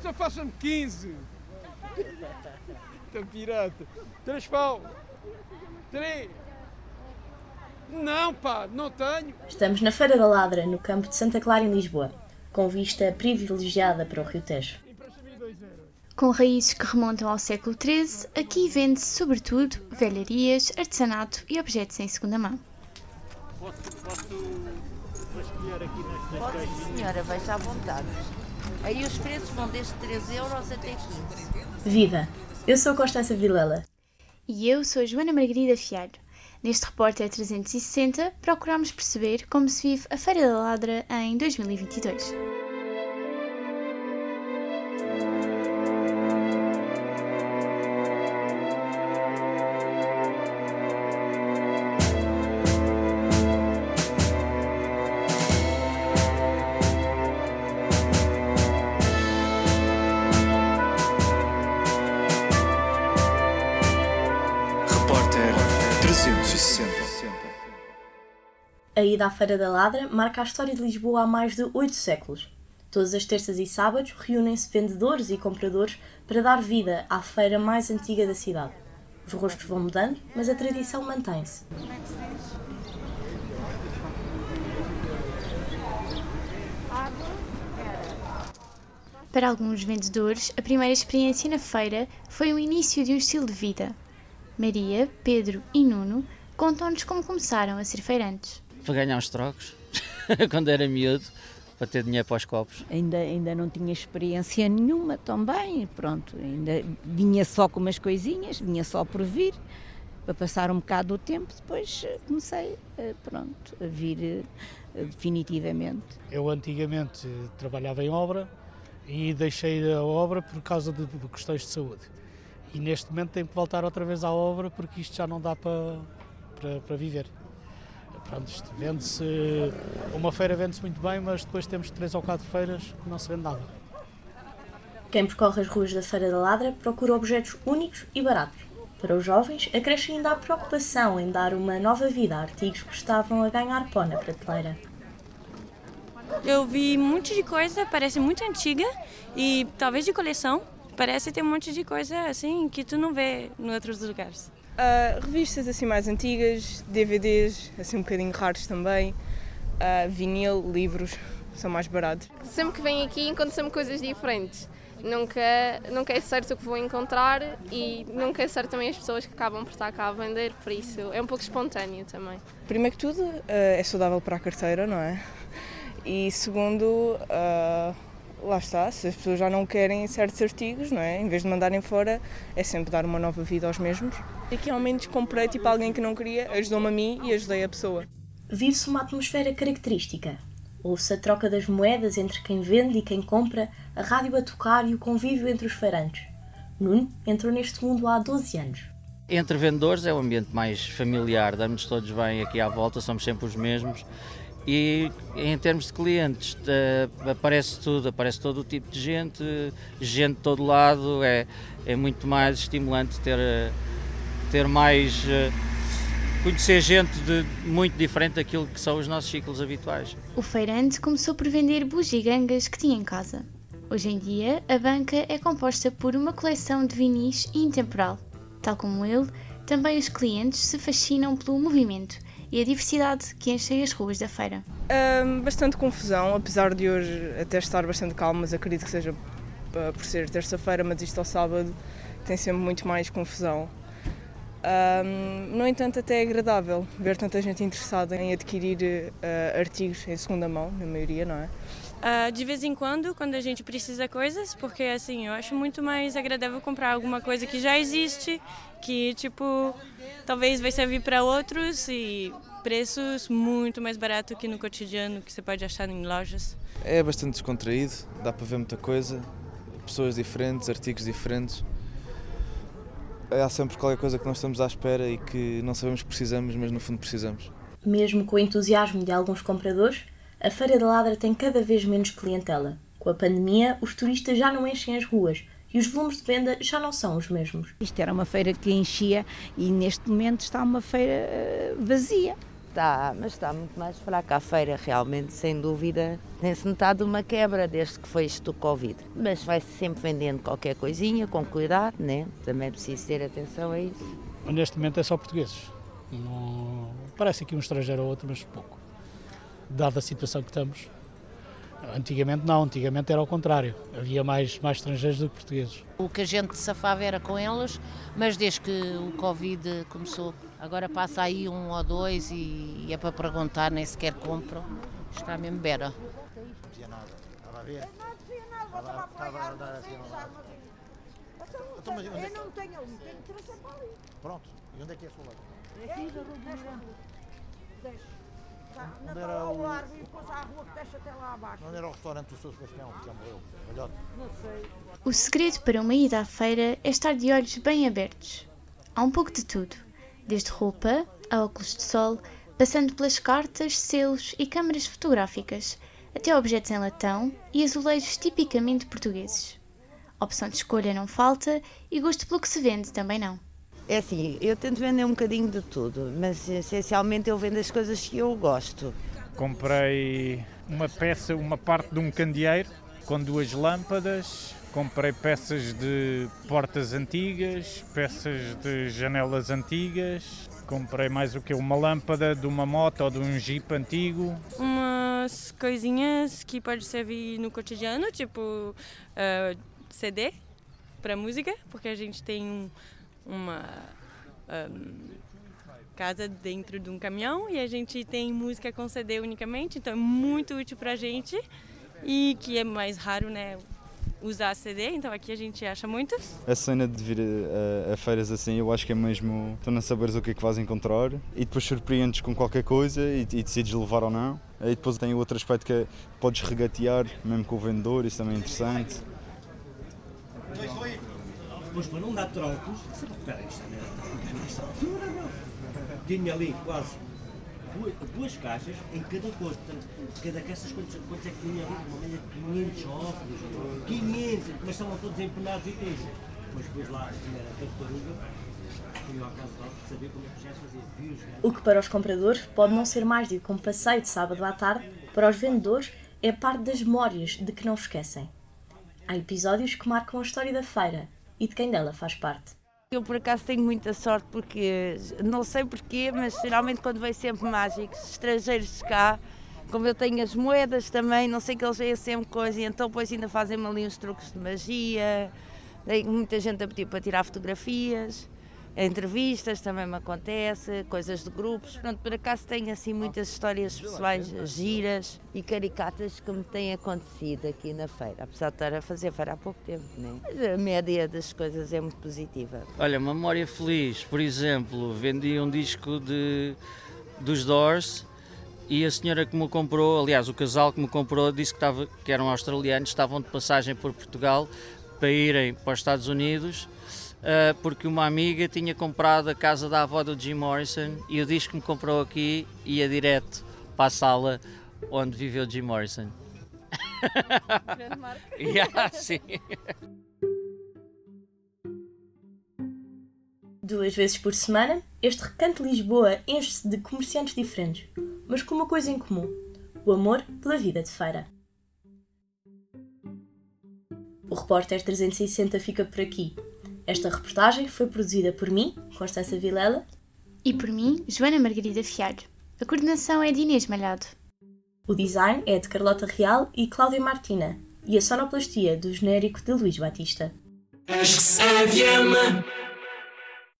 Então façam-me 15. Tão pirata. Três pau. Três. Não, pá, não tenho. Estamos na Feira da Ladra, no campo de Santa Clara, em Lisboa, com vista privilegiada para o Rio Tejo. Com raízes que remontam ao século XIII, aqui vende-se sobretudo velharias, artesanato e objetos em segunda mão. Posso, posso aqui nestas Pode, senhora, veja à vontade. Aí os preços vão desde 3 euros até 15. Viva! Eu sou a Constança Vilela. E eu sou a Joana Margarida Fialho. Neste Repórter 360 procuramos perceber como se vive a Feira da Ladra em 2022. A ida à Feira da Ladra marca a história de Lisboa há mais de oito séculos. Todas as terças e sábados reúnem-se vendedores e compradores para dar vida à feira mais antiga da cidade. Os rostos vão mudando, mas a tradição mantém-se. Para alguns vendedores, a primeira experiência na feira foi o início de um estilo de vida. Maria, Pedro e Nuno contam-nos como começaram a ser feirantes. Para ganhar uns trocos, quando era miúdo, para ter dinheiro para os copos. Ainda, ainda não tinha experiência nenhuma também, pronto, ainda vinha só com umas coisinhas, vinha só por vir, para passar um bocado o tempo, depois eh, comecei, eh, pronto, a vir eh, definitivamente. Eu antigamente trabalhava em obra e deixei a obra por causa de questões de saúde. E neste momento tenho que voltar outra vez à obra porque isto já não dá para, para, para viver. Pronto, isto vende-se. Uma feira vende-se muito bem, mas depois temos três ou quatro feiras que não se vende nada. Quem percorre as ruas da Feira da Ladra procura objetos únicos e baratos. Para os jovens, acresce ainda a preocupação em dar uma nova vida a artigos que estavam a ganhar pó na prateleira. Eu vi um monte de coisa, parece muito antiga e talvez de coleção. Parece ter um monte de coisa assim que tu não vê em outros lugares. Ah, revistas assim mais antigas, DVDs assim um bocadinho raros também, ah, vinil, livros, são mais baratos. Sempre que venho aqui encontro sempre coisas diferentes. Nunca, nunca é certo o que vou encontrar e nunca é certo também as pessoas que acabam por estar cá a vender, por isso é um pouco espontâneo também. Primeiro que tudo, ah, é saudável para a carteira, não é? E segundo, lá está, se as pessoas já não querem certos artigos, não é? Em vez de mandarem fora, é sempre dar uma nova vida aos mesmos. E aqui ao menos comprei tipo alguém que não queria, ajudou-me a mim e ajudei a pessoa. Vive-se uma atmosfera característica. Ouve-se a troca das moedas entre quem vende e quem compra, a rádio a tocar e o convívio entre os feirantes. Nuno entrou neste mundo há 12 anos. Entre vendedores é o ambiente mais familiar, damos todos bem aqui à volta, somos sempre os mesmos. E em termos de clientes, eh, aparece tudo, aparece todo o tipo de gente, gente de todo lado, é, é muito mais estimulante ter, eh, ter mais. eh, conhecer gente de, muito diferente daquilo que são os nossos ciclos habituais. O feirante começou por vender bugigangas que tinha em casa. Hoje em dia, a banca é composta por uma coleção de vinis intemporal. Tal como ele, também os clientes se fascinam pelo movimento e a diversidade que enchem as ruas da feira. Bastante confusão, apesar de hoje até estar bastante calmo, mas acredito que seja ah, por ser terça-feira, mas isto ao sábado tem sempre muito mais confusão. Ahm, no entanto, até é agradável ver tanta gente interessada em adquirir ah, artigos em segunda mão, na maioria, não é? Ah, de vez em quando, quando a gente precisa coisas, porque assim, eu acho muito mais agradável comprar alguma coisa que já existe, que tipo, talvez vai servir para outros e preços muito mais barato que no cotidiano que você pode achar em lojas. É bastante descontraído, dá para ver muita coisa, pessoas diferentes, artigos diferentes. Há sempre qualquer coisa que nós estamos à espera e que não sabemos que precisamos, mas no fundo precisamos. Mesmo com o entusiasmo de alguns compradores, a Feira da Ladra tem cada vez menos clientela. Com a pandemia, os turistas já não enchem as ruas e os volumes de venda já não são os mesmos. Isto era uma feira que enchia e neste momento está uma feira eh, vazia. Está, mas está muito mais fraca a feira, realmente, sem dúvida. Tem-se notado uma quebra desde que foi isto do Covid. Mas vai-se sempre vendendo qualquer coisinha, com cuidado, né? Também é preciso ter atenção a isso. Neste momento é só portugueses. Não... Parece aqui um estrangeiro ou outro, mas pouco. Dada a situação que estamos. Antigamente não, antigamente era ao contrário. Havia mais, mais estrangeiros do que portugueses. O que a gente safava era com eles, mas desde que o Covid começou, agora passa aí um ou dois e é para perguntar, nem sequer compram. Está mesmo beira. Não dizia nada, estava a ver. Estava, a dar assim então, mas onde é que... Eu não tenho ali, tenho que trazer para ali. Pronto, e onde é que é a sua loja? É aqui da Miranda. Deixa. Tá, Onde era ao o- largo e depois há a rua que deixa até lá abaixo. Onde era o restaurante do Sr. Sebastião, que já morreu? Velhote. Não sei. O segredo para uma ida à feira é estar de olhos bem abertos. Há um pouco de tudo, desde roupa a óculos de sol, passando pelas cartas, selos e câmaras fotográficas, até objetos em latão e azulejos tipicamente portugueses. Opção de escolha não falta e gosto pelo que se vende também não. É assim, eu tento vender um bocadinho de tudo, mas essencialmente eu vendo as coisas que eu gosto. Comprei uma peça, uma parte de um candeeiro com duas lâmpadas. Comprei peças de portas antigas, peças de janelas antigas. Comprei mais o que? Uma lâmpada de uma moto ou de um jeep antigo. Umas coisinhas que pode servir no cotidiano, tipo ah, CD para música, porque a gente tem um- uma ahm, casa dentro de um caminhão e a gente tem música com CD unicamente, então é muito útil pra gente e que é mais raro, né, usar CD, então aqui a gente acha muito. A cena de vir a, a- a feiras assim, eu acho que é mesmo. Tu não saberes o que é que vais encontrar e depois surpreendes com qualquer coisa e, e decides levar ou não. Aí depois tem o outro aspecto que é podes regatear mesmo com o vendedor, isso também é interessante. Depois, para não dar troncos, espera, isto não é nesta altura, não. Tinha ali quase duas, duas caixas em cada cor. Portanto, cada caixa, quantos, quantos é que tinha ali? Uma média de 500 óculos, 500, mas estavam todos empenados e isso. Mas depois lá, era tartaruga, é. O que para os compradores pode não ser mais do que um passeio de sábado à tarde, para os vendedores é parte das memórias de que não esquecem. Há episódios que marcam a história da feira e de quem dela faz parte. Eu por acaso tenho muita sorte porque não sei porquê, mas geralmente quando vem sempre mágicos, estrangeiros de cá, como eu tenho as moedas também, não sei que eles veem sempre coisa, então depois ainda fazem-me ali uns truques de magia, tenho muita gente a pedir para tirar fotografias, entrevistas também me acontece, coisas de grupos, pronto, por acaso tenho assim muitas histórias pessoais giras e caricatas que me têm acontecido aqui na feira, apesar de estar a fazer feira há pouco tempo, né? Mas a média das coisas é muito positiva. Olha, memória feliz, por exemplo, vendi um disco de, dos Doors e a senhora que me comprou, aliás, o casal que me comprou, disse que, estava, que eram australianos, estavam de passagem por Portugal para irem para os Estados Unidos. Ah, porque uma amiga tinha comprado a casa da avó do Jim Morrison e o disco que me comprou aqui ia direto para a sala onde viveu Jim Morrison. Grande marca. Yeah, sim. Duas vezes por semana, este recanto de Lisboa enche-se de comerciantes diferentes, mas com uma coisa em comum: o amor pela vida de feira. O Repórter 360 fica por aqui. Esta reportagem foi produzida por mim, Constança Vilela, E por mim, Joana Margarida Fialho. A coordenação é de Inês Malhado. o design é de Carlota Real e Cláudia Martina, e a sonoplastia do genérico de Luís Batista. Acho que